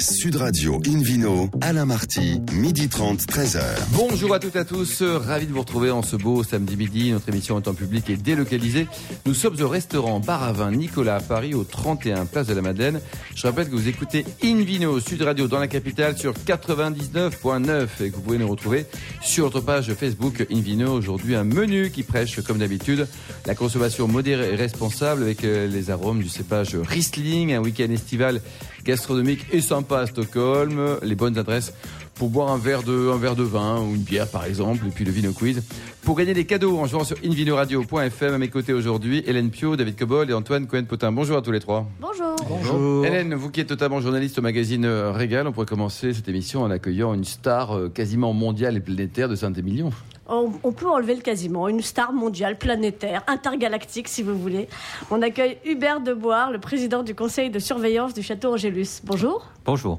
Sud Radio Invino, Alain Marty, midi 30, 13h. Bonjour à toutes et à tous, ravi de vous retrouver en ce beau samedi midi. Notre émission en temps public est délocalisée. Nous sommes au restaurant Bar à Vin Nicolas à Paris, au 31 Place de la Madeleine. Je rappelle que vous écoutez Invino Sud Radio dans la capitale sur 99.9 et que vous pouvez nous retrouver sur notre page Facebook Invino. Aujourd'hui, un menu qui prêche, comme d'habitude, la consommation modérée et responsable avec euh, les arômes du cépage Riesling, un week-end estival gastronomique et sympa à Stockholm, les bonnes adresses pour boire un verre de, un verre de vin ou une bière par exemple, et puis le Vino Quiz. Pour gagner des cadeaux en jouant sur invinoradio.fm, à mes côtés aujourd'hui, Hélène Pio, David Cobol et Antoine Cohen-Potin. Bonjour à tous les trois. Bonjour. Bonjour. Hélène, vous qui êtes totalement journaliste au magazine euh, Régal, on pourrait commencer cette émission en accueillant une star euh, quasiment mondiale et planétaire de Saint-Émilion. On, on peut enlever le quasiment. Une star mondiale, planétaire, intergalactique, si vous voulez. On accueille Hubert Deboire, le président du conseil de surveillance du château Angélus. Bonjour. Bonjour.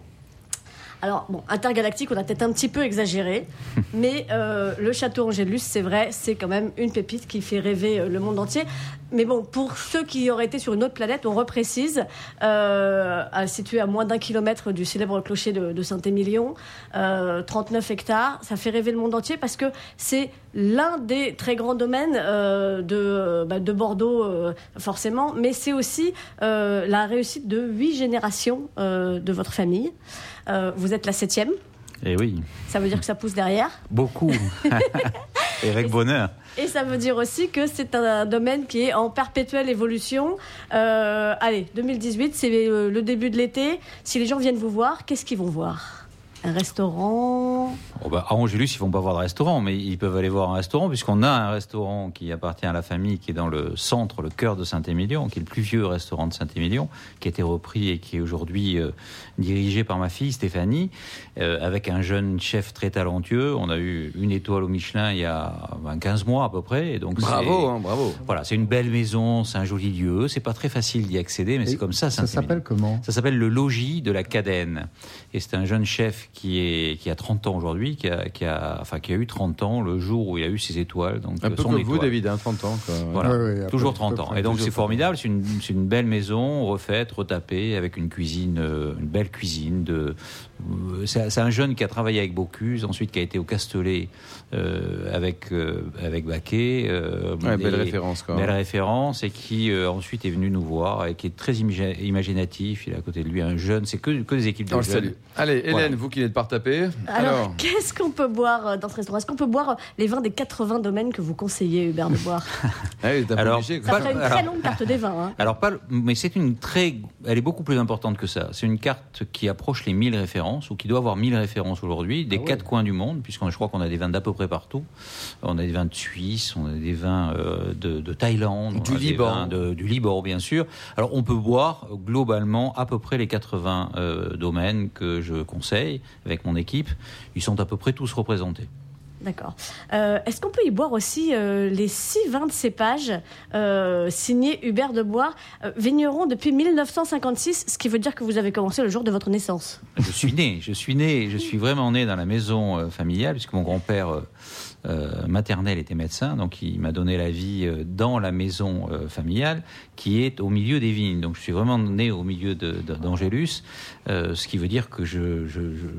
Alors, bon, intergalactique, on a peut-être un petit peu exagéré, mais euh, le château Angélus, c'est vrai, c'est quand même une pépite qui fait rêver euh, le monde entier. Mais bon, pour ceux qui auraient été sur une autre planète, on reprécise, euh, situé à moins d'un kilomètre du célèbre clocher de, de Saint-Émilion, euh, 39 hectares, ça fait rêver le monde entier parce que c'est l'un des très grands domaines euh, de, bah, de Bordeaux, euh, forcément, mais c'est aussi euh, la réussite de huit générations euh, de votre famille. Euh, vous êtes la septième, Eh oui, ça veut dire que ça pousse derrière. beaucoup. Et avec bonheur. Et ça veut dire aussi que c'est un domaine qui est en perpétuelle évolution. Euh, allez, 2018, c'est euh, le début de l'été. Si les gens viennent vous voir, qu'est-ce qu'ils vont voir? Un restaurant? Bon, bah, à Angélus, ils vont pas voir de restaurant, mais ils peuvent aller voir un restaurant, puisqu'on a un restaurant qui appartient à la famille, qui est dans le centre, le cœur de Saint-Émilion, qui est le plus vieux restaurant de Saint-Émilion, qui a été repris et qui est aujourd'hui euh, dirigé par ma fille Stéphanie, euh, avec un jeune chef très talentueux. On a eu une étoile au Michelin il y a ben, 15 mois à peu près. Et donc Bravo, hein, bravo. Voilà, c'est une belle maison, c'est un joli lieu. C'est pas très facile d'y accéder, mais c'est comme ça. Ça s'appelle comment? Ça s'appelle le logis de la Cadenne. Et c'est un jeune chef qui, est, qui a 30 ans aujourd'hui, qui a, qui, a, enfin, qui a eu 30 ans le jour où il a eu ses étoiles. Donc, Un peu son comme vous. David, hein, 30 ans. quoi. Voilà, toujours à peu 30 ans. Et donc c'est 30 formidable, c'est une, c'est une belle maison, refaite, retapée, avec une cuisine, euh, une belle cuisine. De, c'est c'est un jeune qui a travaillé avec Bocuse, ensuite qui a été au Castellet euh, avec, euh, avec Baquet. euh, Ouais, belle et- référence, quoi. Belle référence, et qui euh, ensuite est venu nous voir, et qui est très imagi- imaginatif. Il a à côté de lui un jeune, c'est que, que des équipes de On le jeunes. salue. Allez, Hélène, Voilà. vous qui n'êtes pas retapée. Alors, qu'est-ce qu'on peut boire euh, dans ce restaurant Est-ce qu'on peut boire euh, les vins des 80 domaines que vous conseillez, Hubert de boire? Ah oui, Alors, obligé, Ça ferait une alors- très longue carte des vins. hein. Alors pas, mais c'est une très, elle est beaucoup plus importante que ça. C'est une carte qui approche les 1000 références ou qui doit avoir 1000 références aujourd'hui des quatre coins du monde, puisqu'on je crois qu'on a des vins d'à peu près partout. On a des vins de Suisse, on a des vins euh, de, de Thaïlande, Du Liban. de- du Liban bien sûr. Alors on peut boire euh, globalement à peu près les 80 euh, domaines que je conseille avec mon équipe. Ils sont à peu près tous représentés. D'accord. Euh, Est-ce qu'on peut y boire aussi euh, les six vins de cépage euh, signés Hubert de Bois, euh, vigneron depuis 1956, ce qui veut dire que vous avez commencé le jour de votre naissance? Je suis né, je suis né, je suis vraiment né dans la maison familiale, puisque mon grand-père maternel était médecin, donc il m'a donné la vie dans la maison familiale, qui est au milieu des vignes. Donc je suis vraiment né au milieu d'Angélus, euh, ce qui veut dire que je,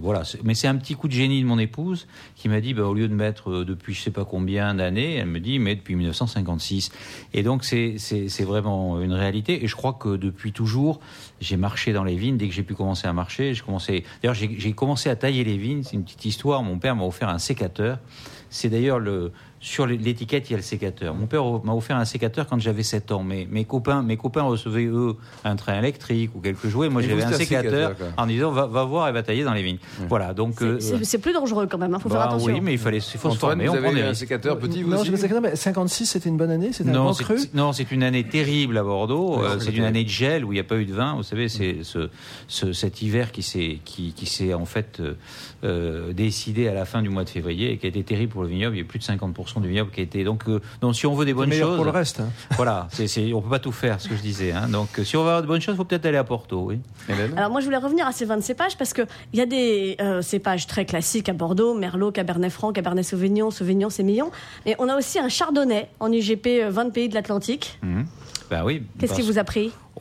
voilà. Mais c'est un petit coup de génie de mon épouse qui m'a dit, bah, au lieu de mettre euh, depuis je sais pas combien d'années, elle me dit, mais depuis 1956. Et donc c'est c'est- vraiment une réalité. Et je crois que depuis toujours, j'ai marché dans les vignes. Dès que j'ai pu commencer à marcher, j'ai commencé. D'ailleurs, j'ai commencé à tailler les vignes. C'est une petite histoire. Mon père m'a offert un sécateur. C'est d'ailleurs le sur l'étiquette, il y a le sécateur. Mon père m'a offert un sécateur quand j'avais 7 ans. Mais mes copains, mes copains recevaient eux un train électrique ou quelques jouets. Moi, j'avais un sécateur sécateur, en disant va, va voir et va tailler dans les vignes. Voilà. Donc C'est- euh, C'est plus dangereux quand même, il faut faire bah attention. oui, mais il fallait, il faut se former. vous on avez un sécateur petit, vous Non, aussi je sais pas, mais 56, c'était une bonne année, c'était un Non, c'est- creux. non, c'est une année terrible à Bordeaux. Ouais, Euh, c'est une année de gel où il n'y a pas eu de vin. Vous savez, c'est ce, ce- cet hiver qui s'est qui, qui s'est en fait euh, décidé à la fin du mois de février et qui a été terrible pour le vignoble. Il y a plus de 50% du vignoble qui a été. Donc, euh, donc si on veut des bonnes choses, pour le reste. hein. voilà, c'est, c'est, on peut pas tout faire, ce que je disais. Hein. Donc, euh, si on veut avoir de bonnes choses, il faut peut-être aller à Porto. Oui. Alors moi je voulais revenir à ces vins de cépage parce qu'il y a des euh, cépages très classiques à Bordeaux, Merlot, Cabernet Franc, Cabernet Sauvignon, Sauvignon, Sémillon. Mais on a aussi un Chardonnay en IGP euh, 20 pays de l'Atlantique. Ben oui. Qu'est-ce qui vous a pris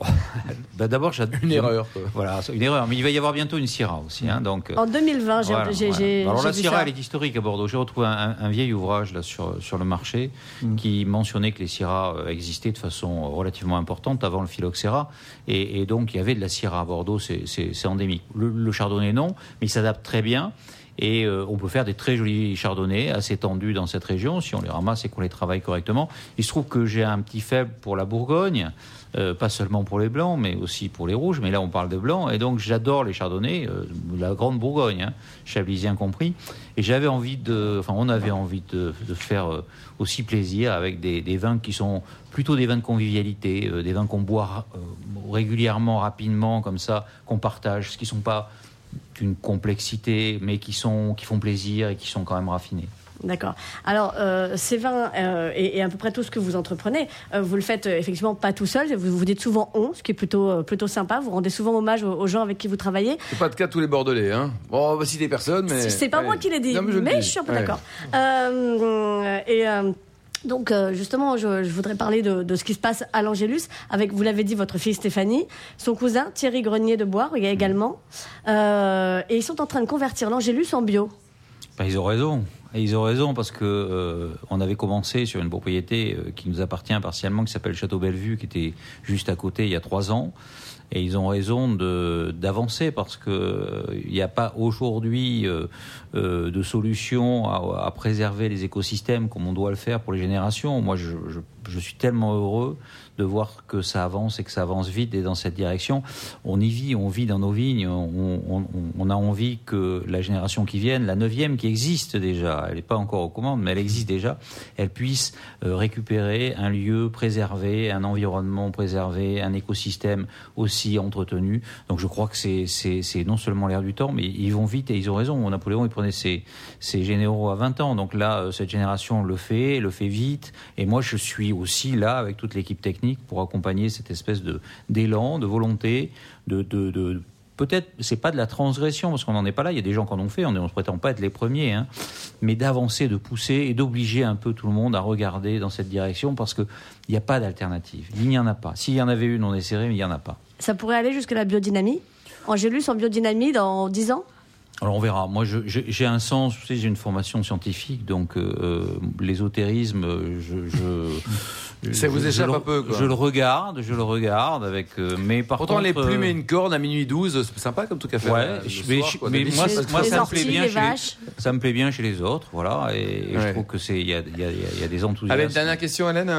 Bah, D'abord, Une erreur. quoi. Voilà, une erreur. Mais il va y avoir bientôt une Syrah aussi. hein, donc, euh, En 2020, j'ai Voilà, voilà. Alors la Syrah, ça. elle est historique à Bordeaux. J'ai retrouvé un, un vieil ouvrage là sur, sur le marché Mm. qui mentionnait que les Syrahs euh, existaient de façon relativement importante avant le phylloxéra. Et, et donc il y avait de la Syrah à Bordeaux, c'est endémique. Le, le chardonnay non, mais il s'adapte très bien. Et euh, on peut faire des très jolis chardonnays assez tendus dans cette région si on les ramasse et qu'on les travaille correctement. Il se trouve que j'ai un petit faible pour la Bourgogne, euh, pas seulement pour les blancs, mais aussi pour les rouges. Mais là, on parle de blancs, et donc j'adore les chardonnays, euh, la grande Bourgogne, hein, chablisien compris. Et j'avais envie de, enfin, on avait envie de, faire aussi plaisir avec des, des vins qui sont plutôt des vins de convivialité, des vins qu'on boit régulièrement, rapidement, comme ça, qu'on partage, ce qui sont pas d'une complexité, mais qui sont qui font plaisir et qui sont quand même raffinés. D'accord. Alors, euh, ces vins euh, et, et à peu près tout ce que vous entreprenez, euh, vous le faites euh, effectivement pas tout seul. Vous vous dites souvent on, ce qui est plutôt euh, plutôt sympa. Vous rendez souvent hommage aux, aux gens avec qui vous travaillez. C'est pas le cas de tous les Bordelais. Hein. Bon, on va citer personne, mais. C'est pas moi qui l'ai dit, Non, mais, je le dis. je suis un peu Ouais. d'accord. Euh, et euh, donc, euh, justement, je, voudrais parler de, ce qui se passe à l'Angélus avec, vous l'avez dit, votre fille Stéphanie, son cousin Thierry Grenier de Bois, il y a également. Euh, et ils sont en train de convertir l'Angélus en bio. Ben, ils ont raison. Ils ont raison parce que euh, on avait commencé sur une propriété euh, qui nous appartient partiellement, qui s'appelle Château Bellevue, qui était juste à côté il y a trois ans. Et ils ont raison d'avancer parce que euh, il n'y a pas aujourd'hui euh, euh, de solution à, à préserver les écosystèmes comme on doit le faire pour les générations. Moi, je, je, je suis tellement heureux de voir que ça avance et que ça avance vite et dans cette direction. On y vit, on vit dans nos vignes, on, a envie que la génération qui vienne, la neuvième qui existe déjà, elle n'est pas encore aux commandes, mais elle existe déjà, elle puisse euh, récupérer un lieu préservé, un environnement préservé, un écosystème aussi entretenu. Donc je crois que c'est non seulement l'air du temps, mais ils vont vite et ils ont raison. Napoléon, il prenait ses, ses généraux à 20 ans. Donc là, euh, cette génération le fait, le fait vite. Et moi, je suis aussi là avec toute l'équipe technique pour accompagner cette espèce de d'élan, de volonté, de, de, de peut-être c'est pas de la transgression parce qu'on n'en est pas là. Il y a des gens qui en ont fait. On ne prétend pas être les premiers, hein, mais d'avancer, de pousser et d'obliger un peu tout le monde à regarder dans cette direction parce que il n'y a pas d'alternative. Il n'y en a pas. S'il y en avait une, on essaierait, mais il n'y en a pas. Ça pourrait aller jusqu'à la biodynamie? Angélus en biodynamie dans 10 ans? Alors on verra. Moi, j'ai un sens, j'ai une formation scientifique, donc euh, euh, l'ésotérisme, euh, je, je, Ça vous je- échappe je un peu, quoi. Je le regarde, je le regarde avec. euh, mais par Pourtant, contre, les plumes euh, et une corne à minuit 12, c'est sympa comme tout café. Ouais, euh, je- mais quoi, moi, ça me plaît bien chez les, vaches. ça me plaît bien chez les autres, voilà, et, et Ouais. je trouve que c'est il y a, y, a, y a des enthousiastes. Allez, dernière question, Hélène.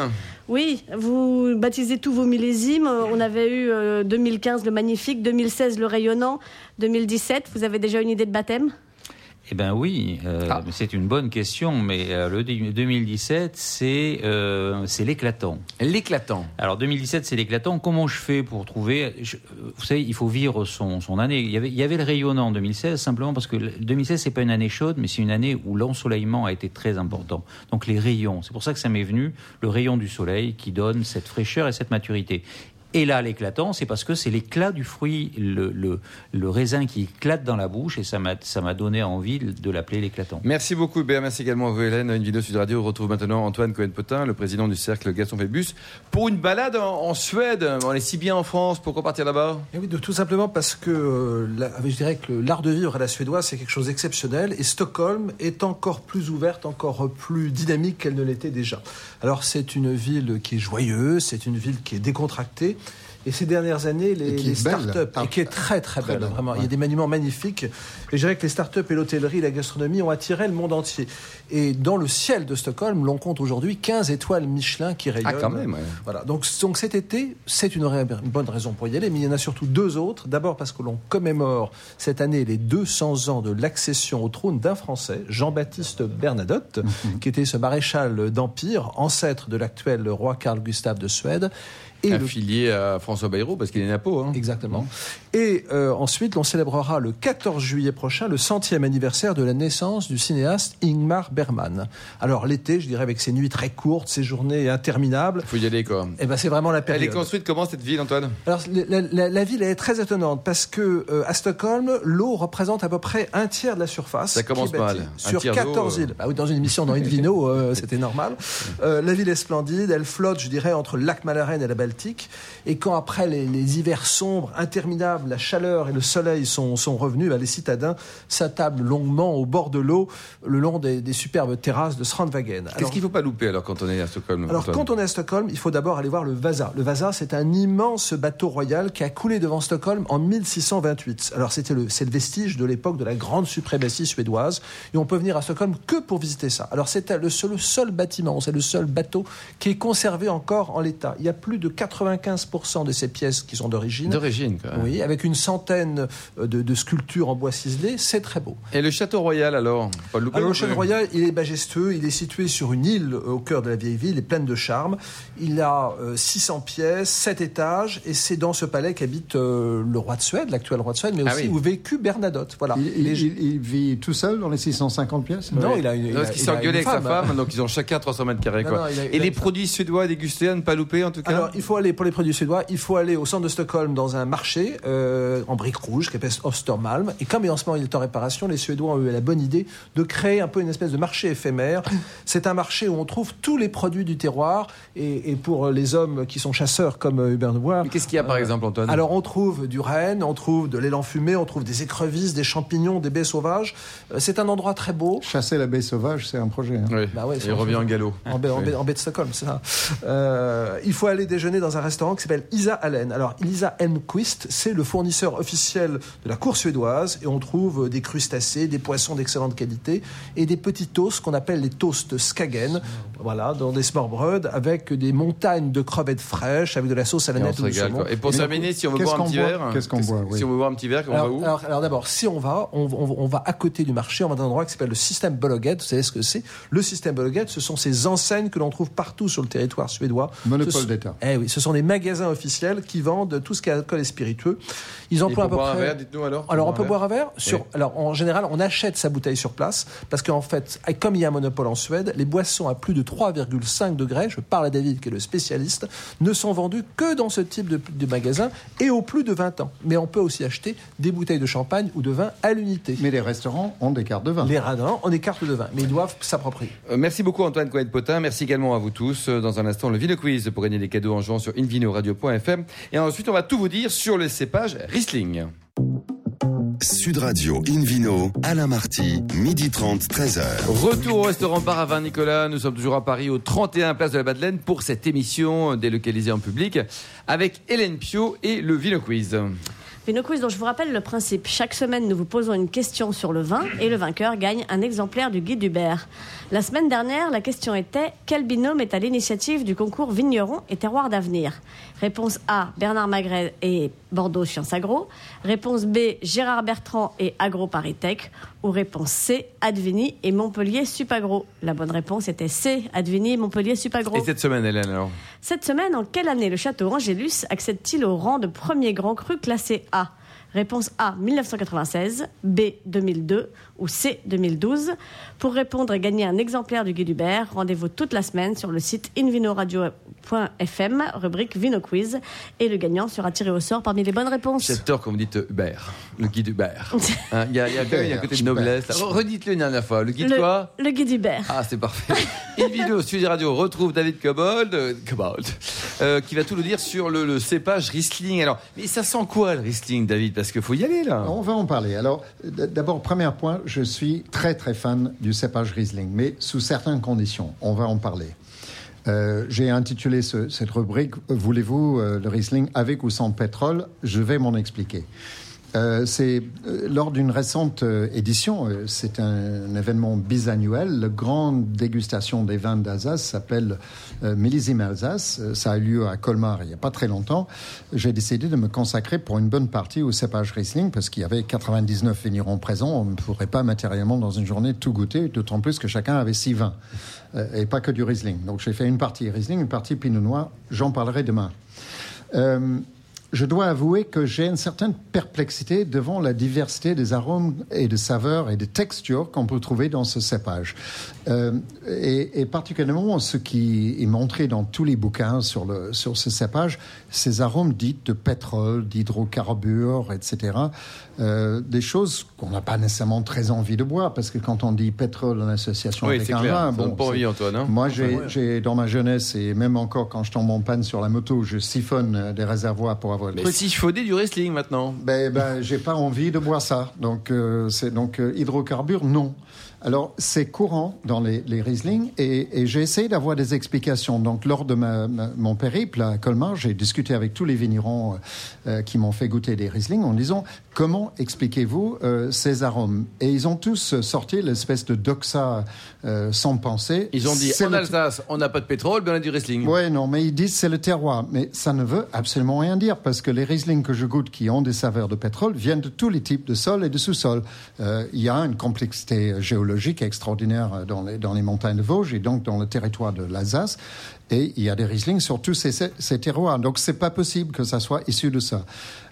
Oui, vous baptisez tous vos millésimes. On avait eu euh, 2015 le magnifique, 2016 le rayonnant, 2017. Vous avez déjà une idée de baptême? Eh ben oui, euh, Ah. c'est une bonne question, mais euh, le 2017, c'est euh, c'est l'éclatant. L'éclatant. Alors 2017, c'est l'éclatant. Comment je fais pour trouver je- Vous savez, il faut vivre son, son année. Il y, avait, il y avait le rayonnant en 2016, simplement parce que le 2016, c'est pas une année chaude, mais c'est une année où l'ensoleillement a été très important. Donc les rayons, c'est pour ça que ça m'est venu, le rayon du soleil qui donne cette fraîcheur et cette maturité. Et là, l'éclatant, c'est parce que c'est l'éclat du fruit, le, le, le raisin qui éclate dans la bouche, et ça m'a ça m'a donné envie de l'appeler l'éclatant. Merci beaucoup, Béa. Merci également à vous, Hélène. Une vidéo Sud Radio retrouve maintenant Antoine Cohen-Potin, le président du cercle Gaston Phébus, pour une balade en, en Suède. On est si bien en France, pourquoi partir là-bas? Et oui, de, tout simplement parce que euh, la- je dirais que l'art de vivre à la suédoise, c'est quelque chose d'exceptionnel. Et Stockholm est encore plus ouverte, encore plus dynamique qu'elle ne l'était déjà. Alors, c'est une ville qui est joyeuse, c'est une ville qui est décontractée. Et ces dernières années, les, les est belle. start-up, Ah, et qui est très très, très belle, belle, vraiment. Il y a des monuments magnifiques. Et je dirais que les start-up et l'hôtellerie, la gastronomie ont attiré le monde entier. Et dans le ciel de Stockholm, l'on compte aujourd'hui 15 étoiles Michelin qui rayonnent. Ah, quand même, ouais. Voilà. Donc, donc cet été, c'est une bonne raison pour y aller, mais il y en a surtout deux autres. D'abord parce que l'on commémore cette année les 200 ans de l'accession au trône d'un Français, Jean-Baptiste Bernadotte, qui était ce maréchal d'Empire, ancêtre de l'actuel roi Carl Gustave de Suède. Et le Affilié à François Bayrou, parce qu'il est napo. Hein. Exactement. Et euh, ensuite, l'on célébrera le 14 juillet prochain le centième anniversaire de la naissance du cinéaste Ingmar Bergman. Alors l'été, je dirais avec ses nuits très courtes, ses journées interminables, faut y aller, quoi. eh ben c'est vraiment la Elle période. est construite comment, cette ville, Antoine? Alors la, la- la ville est très étonnante parce que euh, à Stockholm, l'eau représente à peu près un tiers de la surface. Ça commence mal. Sur tiers d'eau, 14 euh. îles. Bah oui, dans une émission dans Invino, euh, c'était normal. Euh, la ville est splendide. Elle flotte, je dirais, entre le lac Malaren et la Baltique. Baltique. Et quand après les, les hivers sombres, interminables, la chaleur et le soleil sont, sont revenus, bah, les citadins s'attablent longuement au bord de l'eau, le long des, des superbes terrasses de Strandwagen. Qu'est-ce qu'il ne faut pas louper alors quand on est à Stockholm alors Antoine quand on est à Stockholm, il faut d'abord aller voir le Vasa. Le Vasa, c'est un immense bateau royal qui a coulé devant Stockholm en 1628. Alors c'était le, c'est le vestige de l'époque de la grande suprématie suédoise. Et on peut venir à Stockholm que pour visiter ça. Alors c'est le seul, le seul bâtiment, c'est le seul bateau qui est conservé encore en l'état. Il y a plus de 95% de ces pièces qui sont d'origine. D'origine, quand même. Oui, avec une centaine euh, de, de sculptures en bois ciselé, c'est très beau. Et le château royal alors louper Alors, le château royal, il est majestueux, il est situé sur une île euh, au cœur de la vieille ville, il est plein de charme. Il a euh, 600 pièces, 7 étages, et c'est dans ce palais qu'habite euh, le roi de Suède, l'actuel roi de Suède, mais Ah aussi oui. où vécut Bernadotte. Voilà. Il, il- Les- il- il vit tout seul dans les 650 pièces? Non, il a une. il Non, parce qu'il une avec sa femme. donc ils ont chacun 300 mètres carrés. Non, Quoi. non, il a- il Et les produits suédois à déguster, à ne pas louper en tout cas? Alors, il faut aller pour les produits suédois, il faut aller au centre de Stockholm dans un marché euh, en briques rouges qui s'appelle Ostermalm. Et comme en ce moment il est en réparation, les Suédois ont eu la bonne idée de créer un peu une espèce de marché éphémère. C'est un marché où on trouve tous les produits du terroir. Et, et pour les hommes qui sont chasseurs comme euh, Hubert de Bois, Mais Qu'est-ce qu'il y a par exemple, Antoine? alors on trouve du renne, on trouve de l'élan fumé, on trouve des écrevisses, des champignons, des baies sauvages. Euh, C'est un endroit très beau. Chasser la baie sauvage, c'est un projet. hein. Oui. Bah ouais, il revient en galop. En baie, en Oui. baie- en baie de Stockholm, c'est ça. Euh, il faut aller déjeuner dans un restaurant qui s'appelle Isa Allen. Alors, Isa Enquist, c'est le fournisseur officiel de la cour suédoise et on trouve euh, des crustacés, des poissons d'excellente qualité et des petits toasts qu'on appelle les toasts Skagen. Voilà, dans des smørbrød avec des montagnes de crevettes fraîches, avec de la sauce à la nette ou du saumon. Et pour terminer, si on veut boire un petit verre, Qu'est-ce qu'on boit. Si on veut boire un petit verre, on va Alors, où alors, alors d'abord, si on va, on, on- on va à côté du marché, on va dans un endroit qui s'appelle le système Bologet. Vous savez ce que c'est? Le système Bologet, ce sont ces enseignes que l'on trouve partout sur le territoire suédois. Monopole d'État. Eh oui, ce sont des magasins officiels qui vendent tout ce qui est alcool et spiritueux. Ils Et emploient pour à peu boire un près. verre, dites-nous alors. Alors on peut boire un verre sur. Oui. Alors en général, on achète sa bouteille sur place parce qu'en fait, comme il y a un monopole en Suède, les boissons à plus de 3,5 degrés, je parle à David qui est le spécialiste, ne sont vendues que dans ce type de, de magasin et au plus de 20 ans. Mais on peut aussi acheter des bouteilles de champagne ou de vin à l'unité. Mais les restaurants ont des cartes de vin. Les radins, on écarte de vin, mais ils doivent s'approprier. Euh, Merci beaucoup Antoine Cohen-Potin. Merci également à vous tous. Euh, Dans un instant, le Vino Quiz pour gagner des cadeaux en jouant sur invinoradio.fm. Et ensuite, on va tout vous dire sur le cépage Riesling. Sud Radio Invino, Alain Marty, midi 30, 13h. Retour au restaurant Bar à Vin Nicolas. Nous sommes toujours à Paris au 31 place de la Madeleine pour cette émission délocalisée en public avec Hélène Pio et le Vino Quiz. Vino Quiz dont je vous rappelle le principe. Chaque semaine, nous vous posons une question sur le vin et le vainqueur gagne un exemplaire du guide Hubert. La semaine dernière, la question était quel binôme est à l'initiative du concours Vigneron et Terroir d'avenir? Réponse A, Bernard Magret et Bordeaux Sciences Agro. Réponse B, Gérard Bertrand et Agro Paritech. Ou réponse C, Advini et Montpellier Supagro. La bonne réponse était C, Advini et Montpellier Supagro. Et cette semaine, Hélène, alors? Cette semaine, en quelle année le château Angélus accède-t-il au rang de premier grand cru classé A? Réponse A 1996, B 2002 ou C 2012. Pour répondre et gagner un exemplaire du guide Hubert, rendez-vous toute la semaine sur le site invinoradio.fm, rubrique Vino Quiz, et le gagnant sera tiré au sort parmi les bonnes réponses. J'adore quand vous dites Hubert, le guide Hubert. Hein, Il y, a, y a y un côté de noblesse. Redites-le une dernière fois. Le guide Le, quoi le guide Hubert. Ah, c'est parfait. Invino Studio Radio retrouve David Cobold, euh, Cobold, euh, qui va tout nous dire sur le, le cépage Riesling. Alors, mais ça sent quoi le Riesling, David? Parce qu'il faut y aller là? On va en parler. Alors, d'abord, premier point, je suis très très fan du cépage Riesling, mais sous certaines conditions. On va en parler. Euh, J'ai intitulé ce- cette rubrique Voulez-vous euh, le Riesling avec ou sans pétrole? Je vais m'en expliquer. Euh, c'est euh, lors d'une récente euh, édition, c'est un, événement bisannuel. La grande dégustation des vins d'Alsace s'appelle Millésime Alsace. Ça a eu lieu à Colmar il n'y a pas très longtemps. J'ai décidé de me consacrer pour une bonne partie au cépage Riesling parce qu'il y avait 99 vignerons présents. On ne pourrait pas matériellement dans une journée tout goûter, d'autant plus que chacun avait six vins et pas que du Riesling. Donc j'ai fait une partie Riesling, une partie Pinot Noir. J'en parlerai demain. Euh, je dois avouer que j'ai une certaine perplexité devant la diversité des arômes et des saveurs et des textures qu'on peut trouver dans ce cépage. Euh, et, et, particulièrement ce qui est montré dans tous les bouquins sur, le, sur ce cépage, ces arômes dits de pétrole, d'hydrocarbures, etc. Euh, des choses qu'on n'a pas nécessairement très envie de boire, parce que quand on dit pétrole en association oui, avec un clair. vin, bon, pas envie, Antoine. Hein moi, j'ai dans ma jeunesse et même encore quand je tombe en panne sur la moto, je siphonne des réservoirs pour avoir le Mais truc. siphonner du wrestling maintenant. Ben, ben, j'ai pas envie de boire ça. Donc, euh, c'est donc euh, hydrocarbures, non. Alors, c'est courant dans les, les Riesling et, et j'ai essayé d'avoir des explications. Donc, lors de ma, ma, mon périple à Colmar, j'ai discuté avec tous les vignerons euh, qui m'ont fait goûter des Riesling en disant comment expliquez-vous euh, ces arômes? Et ils ont tous sorti l'espèce de doxa euh, sans penser. Ils ont dit en Alsace, on n'a pas de pétrole, ben on a du Riesling. Ouais, non, mais ils disent c'est le terroir. Mais ça ne veut absolument rien dire parce que les Riesling que je goûte qui ont des saveurs de pétrole viennent de tous les types de sols et de sous-sols. Euh, il y a une complexité géologique extraordinaire dans les, dans les montagnes de Vosges et donc dans le territoire de l'Alsace. Et il y a des Riesling sur tous ces, ces terroirs. Donc c'est pas possible que ça soit issu de ça.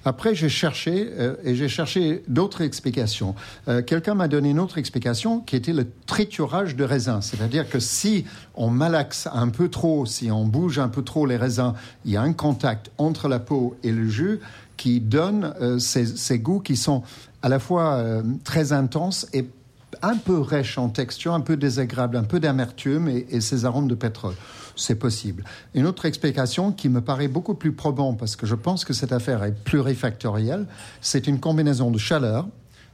Après, j'ai cherché euh, et j'ai cherché d'autres explications. Euh, Quelqu'un m'a donné une autre explication qui était le triturage de raisins. C'est-à-dire que si on malaxe un peu trop, si on bouge un peu trop les raisins, il y a un contact entre la peau et le jus qui donne euh, ces, ces, goûts qui sont à la fois très intenses et un peu rêche en texture, un peu désagréable, un peu d'amertume et, et, ces arômes de pétrole. C'est possible. Une autre explication qui me paraît beaucoup plus probante, parce que je pense que cette affaire est plurifactorielle, c'est une combinaison de chaleur,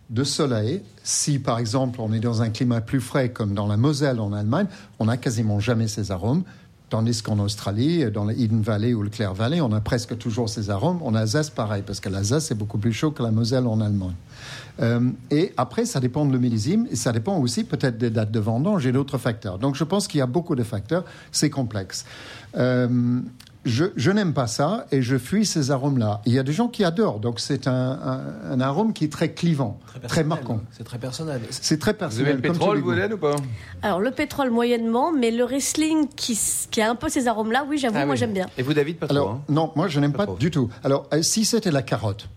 de soleil. Si, par exemple, on est dans un climat plus frais, comme dans la Moselle en Allemagne, on n'a quasiment jamais ces arômes. Tandis qu'en Australie, dans le Eden Valley ou le Clare Valley, on a presque toujours ces arômes. En Alsace, pareil, parce que l'Alsace est beaucoup plus chaud que la Moselle en Allemagne. Euh, et après, ça dépend de l'humidisme et ça dépend aussi peut-être des dates de vendange et d'autres facteurs. Donc, je pense qu'il y a beaucoup de facteurs. C'est complexe. Euh, je, je n'aime pas ça et je fuis ces arômes-là. Il y a des gens qui adorent, donc c'est un, un, un, arôme qui est très clivant, très, très marquant. C'est très personnel. C'est très personnel. Vous avez le pétrole, vous, Hélène, ou pas? Alors, le pétrole moyennement, mais le Riesling qui, qui a un peu ces arômes-là, oui, j'avoue, ah, moi oui. j'aime bien. Et vous, David, pas Alors, trop hein? Non, moi je n'aime pas, pas du tout. Alors, euh, si c'était la carotte,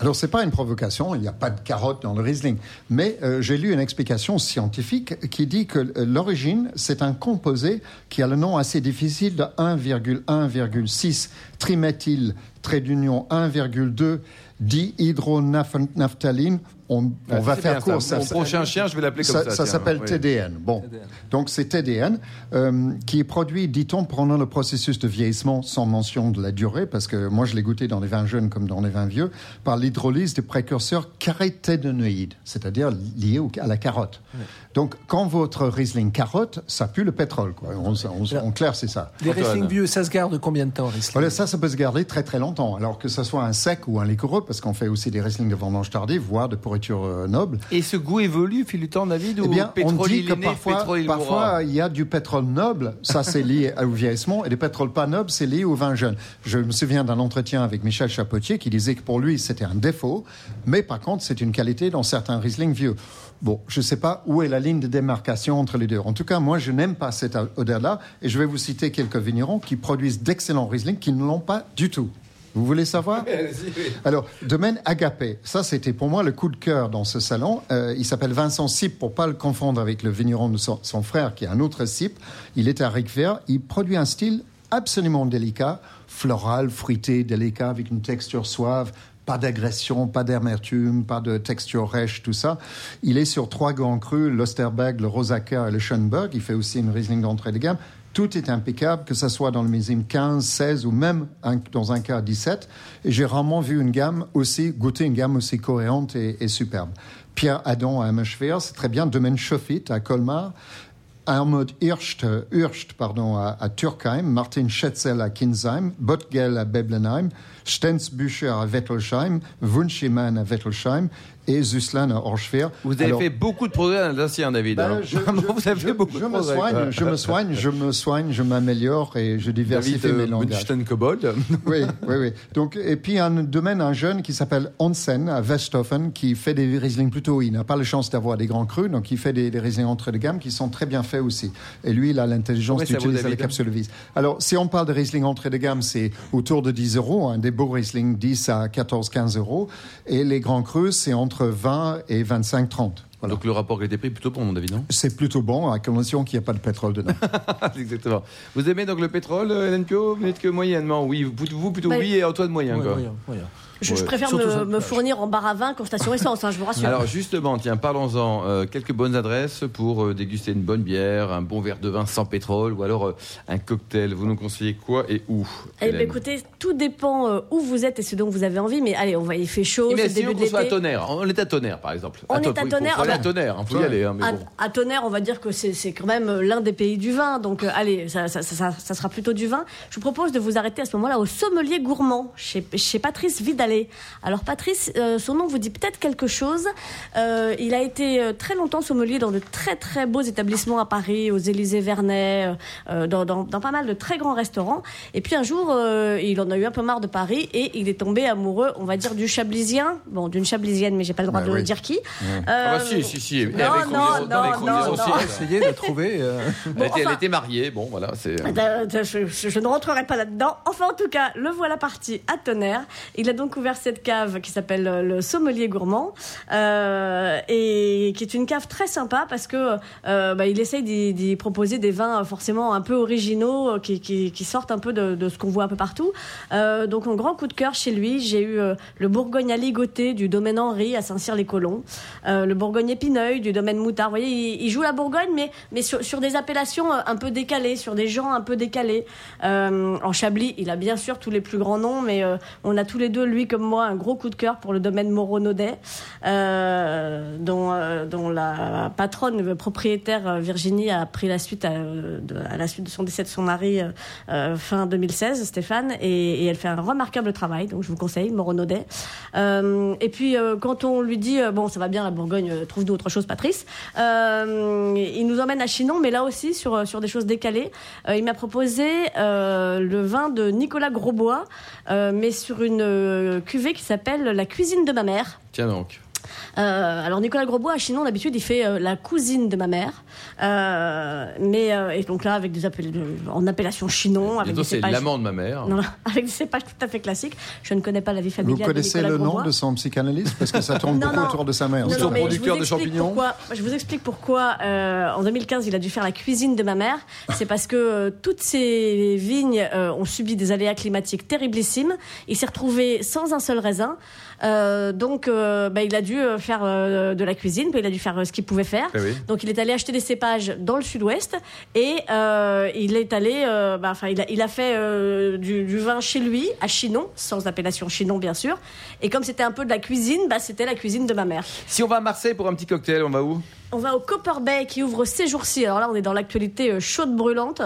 alors, ce n'est pas une provocation, il n'y a pas de carotte dans le Riesling. Mais euh, j'ai lu une explication scientifique qui dit que euh, l'origine, c'est un composé qui a le nom assez difficile de 1,1,6 triméthyl, trait d'union 1,2 dihydronaphthaline. On, on ah, va faire court. Ça, Mon prochain chien, je vais l'appeler comme ça. Ça, ça s'appelle oui. TDN. Bon, TDN. donc c'est TDN euh, qui est produit, dit-on, pendant le processus de vieillissement, sans mention de la durée, parce que moi je l'ai goûté dans les vins jeunes comme dans les vins vieux, par l'hydrolyse des précurseurs caroténoïdes, c'est-à-dire liés au, à la carotte. Oui. Donc quand votre Riesling carotte, ça pue le pétrole. Quoi. On, on, en clair, c'est ça. Les Riesling vieux, ça se garde combien de temps, Riesling? Voilà, Ça, ça peut se garder très très longtemps. Alors que ce soit un sec ou un liquoreux, parce qu'on fait aussi des Riesling de vendange tardive, voire de pourriture euh, noble. Et ce goût évolue fil du temps, David eh bien, ou on dit que parfois, il parfois il y a du pétrole noble, ça c'est lié au vieillissement, et des pétroles pas nobles, c'est lié au vin jeune. Je me souviens d'un entretien avec Michel Chapotier qui disait que pour lui c'était un défaut, mais par contre c'est une qualité dans certains Riesling vieux. Bon, je ne sais pas où est la ligne de démarcation entre les deux. En tout cas, moi, je n'aime pas cette odeur-là, et je vais vous citer quelques vignerons qui produisent d'excellents Riesling qui ne l'ont pas du tout. Vous voulez savoir Alors, domaine Agapé, ça c'était pour moi le coup de cœur dans ce salon. Euh, il s'appelle Vincent Sip, pour pas le confondre avec le vigneron de son, son frère qui est un autre Sip. Il est à Ricver. Il produit un style absolument délicat, floral, fruité, délicat, avec une texture suave, pas d'agression, pas d'amertume, pas de texture rêche, tout ça. Il est sur trois grands crus, l'Osterberg, le Rosacker et le Schönberg. Il fait aussi une Riesling d'entrée de gamme. Tout est impeccable, que ce soit dans le millésime 15, 16 ou même dans un cas 17. Et j'ai rarement vu une gamme aussi, goûter une gamme aussi cohérente et, superbe. Pierre Adam à Hammerschwer, c'est très bien. Domaine Schofitt à Colmar. Armod Hirst, Hirst pardon, à, à, Turkheim, Martin Schetzel à Kinsheim, Bottgel à Beblenheim, Stenzbücher à Wettelsheim, Wunschemann à Wettelsheim et Zuslin à. Vous avez Alors, fait beaucoup de progrès en alsacien, David. ben, hein. je, vous avez je- fait beaucoup de me progrès. soigne, je me soigne, je me soigne, je m'améliore et je diversifie David mes euh, langages. Kobold. oui, oui, oui. Donc, et puis un domaine, un jeune qui s'appelle Onsen à Westhofen, qui fait des Riesling plutôt. Il n'a pas la chance d'avoir des grands crus, donc il fait des, des Riesling entre de gamme qui sont très bien faits aussi. Et lui, il a l'intelligence d'utiliser les David capsules vis. Alors, si on parle de Riesling entrée de gamme, c'est autour de 10 euros, hein, des beaux Riesling 10 à 14, 15 euros. Et les grands crus, c'est entre 20 et 25, 30. Voilà. Donc le rapport qualité-prix est plutôt bon, David, non? C'est plutôt bon, à condition qu'il n'y ait pas de pétrole dedans. Exactement. Vous aimez donc le pétrole, euh, Hélène Pio? Vous n'êtes que moyennement, oui. Vous, plutôt Bah, oui et Antoine moyen, Ouais, quoi. moyen, moyen. Je, préfère me, fournir en bar à vin qu'en station essence, hein, je vous rassure. Alors justement, tiens, parlons-en. Euh, quelques bonnes adresses pour euh, déguster une bonne bière, un bon verre de vin sans pétrole ou alors euh, un cocktail. Vous nous conseillez quoi et où Eh Hélène? écoutez, tout dépend euh, où vous êtes et ce dont vous avez envie. Mais allez, on va, il fait chaud, c'est le début de qu'on soit à l'été. Tonnerre. On est à Tonnerre, par exemple. On Attends, est à Tonnerre, à bah, Tonnerre, il faut y aller. hein, mais À, bon. à Tonnerre, on va dire que c'est quand même l'un des pays du vin. Donc, euh, allez, ça, ça- ça- ça- ça sera plutôt du vin. Je vous propose de vous arrêter à ce moment-là au sommelier gourmand chez, chez Patrice Vidalé. Alors, Patrice, euh, son nom vous dit peut-être quelque chose. Euh, il a été euh, très longtemps sommelier dans de très très beaux établissements à Paris, aux Élysées Vernet, euh, dans, dans- dans pas mal de très grands restaurants. Et puis un jour, euh, il en a eu un peu marre de Paris et il est tombé amoureux, on va dire, du chablisien. Bon, d'une chablisienne, mais j'ai pas le droit Ouais, de oui. dire qui. Ah bah Euh, si, si, si. non, Avec non, non, avec non, aussi. non. Essayez de trouver. euh, Elle, Bon, était, elle enfin- était mariée, bon voilà, c'est... Euh, Je, je- je ne rentrerai pas là-dedans. Enfin, en tout cas, le voilà parti à Tonnerre. Il a donc ouvert cette cave qui s'appelle euh, le Sommelier Gourmand euh, et qui est une cave très sympa parce que euh, bah, il essaye d'y d'y proposer des vins euh, forcément un peu originaux euh, qui, qui, qui sortent un peu de, de ce qu'on voit un peu partout. Euh, donc, un grand coup de cœur chez lui, j'ai eu euh, le Bourgogne à ligoté du domaine Henri à Saint-Cyr-les-Colons, euh, le Bourgogne épineuil du domaine Moutard. Vous voyez, il, joue la Bourgogne, mais, mais sur, sur des appellations euh, un peu décalées, sur des gens un peu décalés. Euh, en Chablis, il a bien sûr tous les plus grands noms, mais euh, on a tous les deux, lui comme moi, un gros coup de cœur pour le domaine Moreau-Naudet, euh, dont, dont la patronne, propriétaire Virginie, a pris la suite à, la suite de son décès de son mari fin 2016, Stéphane, et, elle fait un remarquable travail, donc je vous conseille, Moreau-Naudet. Euh, et puis, quand on lui dit, bon, ça va bien, la Bourgogne, euh, trouve-nous autre chose, Patrice, euh, il nous emmène à Chinon, mais là aussi sur, sur des choses décalées. Euh, il m'a proposé euh, le vin de Nicolas Grosbois, mais sur une cuvée qui s'appelle La cuisine de ma mère. Tiens donc. Euh, alors Nicolas Grosbois à Chinon d'habitude il fait euh, la cousine de ma mère, Euh, mais euh, et donc là avec des appel- en appellation Chinon avec des c'est cépages, l'amant de ma mère. non, non, avec des cépages tout à fait classiques. Je ne connais pas la vie Vous familiale connaissez de Nicolas le nom de son psychanalyste? Parce que ça tourne Non, beaucoup non. autour de sa mère. Non, non, producteur vous de explique champignons. Pourquoi, je vous explique pourquoi euh, en 2015 il a dû faire la cuisine de ma mère. C'est parce que euh, toutes ces vignes euh, ont subi des aléas climatiques terriblissimes. Il s'est retrouvé sans un seul raisin. Euh, donc euh, bah, il a dû euh, faire euh, de la cuisine, puis il a dû faire ce qu'il pouvait faire. Eh oui. Donc il est allé acheter des cépages dans le sud-ouest et il est allé, bah, enfin il a, il a fait du, du vin chez lui à Chinon, sans appellation Chinon bien sûr. Et comme c'était un peu de la cuisine, bah, c'était la cuisine de ma mère. Si on va à Marseille pour un petit cocktail, on va où? On va au Copper Bay qui ouvre ces jours-ci. Alors là, on est dans l'actualité euh, chaude brûlante.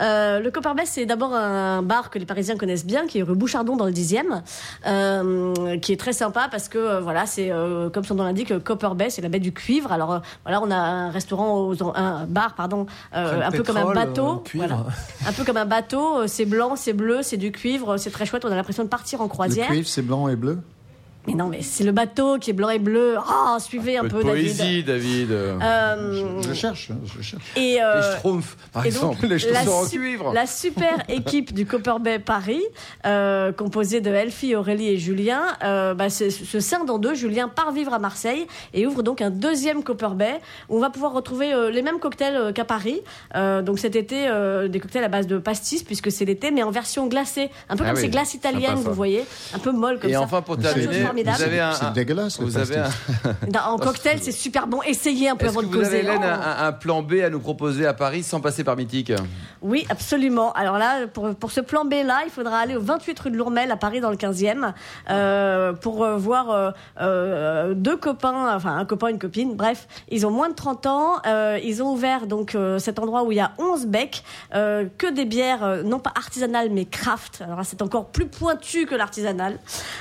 Euh, le Copper Bay, c'est d'abord un bar que les Parisiens connaissent bien, qui est rue Bouchardon dans le 10e, euh, qui est très sympa parce que euh, voilà, c'est euh, comme son nom l'indique, Copper Bay, c'est la baie du cuivre. Alors euh, voilà, on a un restaurant, aux, un bar, pardon, euh, un peu comme un bateau, euh, cuivre. voilà. un peu comme un bateau. C'est blanc, c'est bleu, c'est du cuivre, c'est très chouette. On a l'impression de partir en Le croisière. cuivre, c'est blanc et bleu? Mais non, mais c'est le bateau qui est blanc et bleu. Ah, suivez un, peu peu, de poésie, David. Euh, Je cherche, je cherche. et euh, les Schtroumpfs, par et donc, exemple. Les chaussures en cuivre. la super équipe du Copper Bay Paris, euh, composée de Elfie, Aurélie et Julien, euh, bah, se, se scinde en deux. Julien part vivre à Marseille et ouvre donc un deuxième Copper Bay où on va pouvoir retrouver euh, les mêmes cocktails euh, qu'à Paris. Euh, donc cet été, euh, des cocktails à base de pastis puisque c'est l'été, mais en version glacée, un peu Ah comme oui, ces glaces italiennes, vous voyez, un peu molle comme Et ça. enfin, pour terminer, vous avez un, C'est dégueulasse, le vous avez un. Non, En cocktail, c'est super bon. Essayez un peu est-ce avant que de vous avez, causer. Hélène, Oh. un, un plan B à nous proposer à Paris sans passer par Mythique Oui, absolument. Alors là, pour, pour ce plan B-là, il faudra aller au 28 rue de Lourmel à Paris dans le 15e euh, pour euh, voir euh, euh, deux copains, enfin un copain, une copine, bref, ils ont moins de 30 ans. euh, ils ont ouvert donc euh, cet endroit où il y a 11 becs, euh, que des bières euh, non pas artisanales mais craft. Alors là, c'est encore plus pointu que l'artisanal.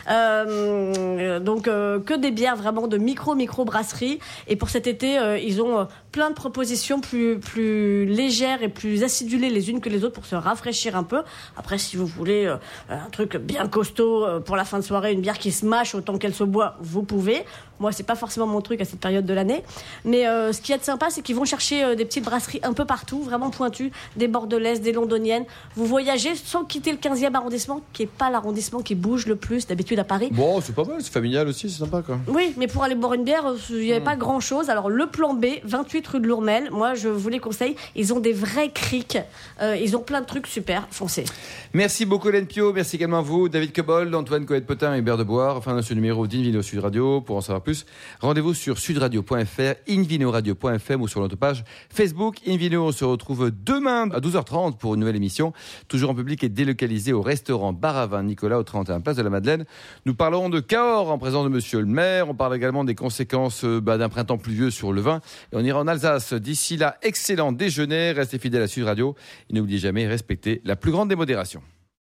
Euh, Euh, donc euh, que des bières vraiment de micro micro brasserie. Et pour cet été, euh, ils ont plein de propositions plus plus légères et plus acidulées les unes que les autres pour se rafraîchir un peu. Après, si vous voulez un truc bien costaud pour la fin de soirée, une bière qui se mâche autant qu'elle se boit, vous pouvez. Moi, c'est pas forcément mon truc à cette période de l'année. Mais euh, ce qui est de sympa, c'est qu'ils vont chercher euh, des petites brasseries un peu partout, vraiment pointues, des bordelaises, des londoniennes. Vous voyagez sans quitter le 15e arrondissement, qui est pas l'arrondissement qui bouge le plus d'habitude à Paris. Bon, c'est pas mal, c'est familial aussi, c'est sympa quoi. Oui, mais pour aller boire une bière, euh, il n'y avait pas grand chose. Alors, le plan B, 28 rue de Lourmel, moi, je vous les conseille. Ils ont des vrais crics. Euh, ils ont plein de trucs super. Foncez. Merci beaucoup Hélène Pio, merci également à vous, David Cobold, Antoine Coët-Potin et Hubert de Boire. Enfin, ce numéro d'Invino Sud Radio. Pour en savoir rendez-vous sur sudradio.fr, invinoradio.fm ou sur notre page Facebook. Invino, on se retrouve demain à 12h30 pour une nouvelle émission, toujours en public et délocalisée au restaurant Bar à Vin Nicolas au 31 Place de la Madeleine. Nous parlerons de Cahors en présence de Monsieur le maire. On parle également des conséquences euh, bah, d'un printemps pluvieux sur le vin. Et on ira en Alsace. D'ici là, excellent déjeuner. Restez fidèles à Sud Radio. Et n'oubliez jamais, respectez la plus grande démodération.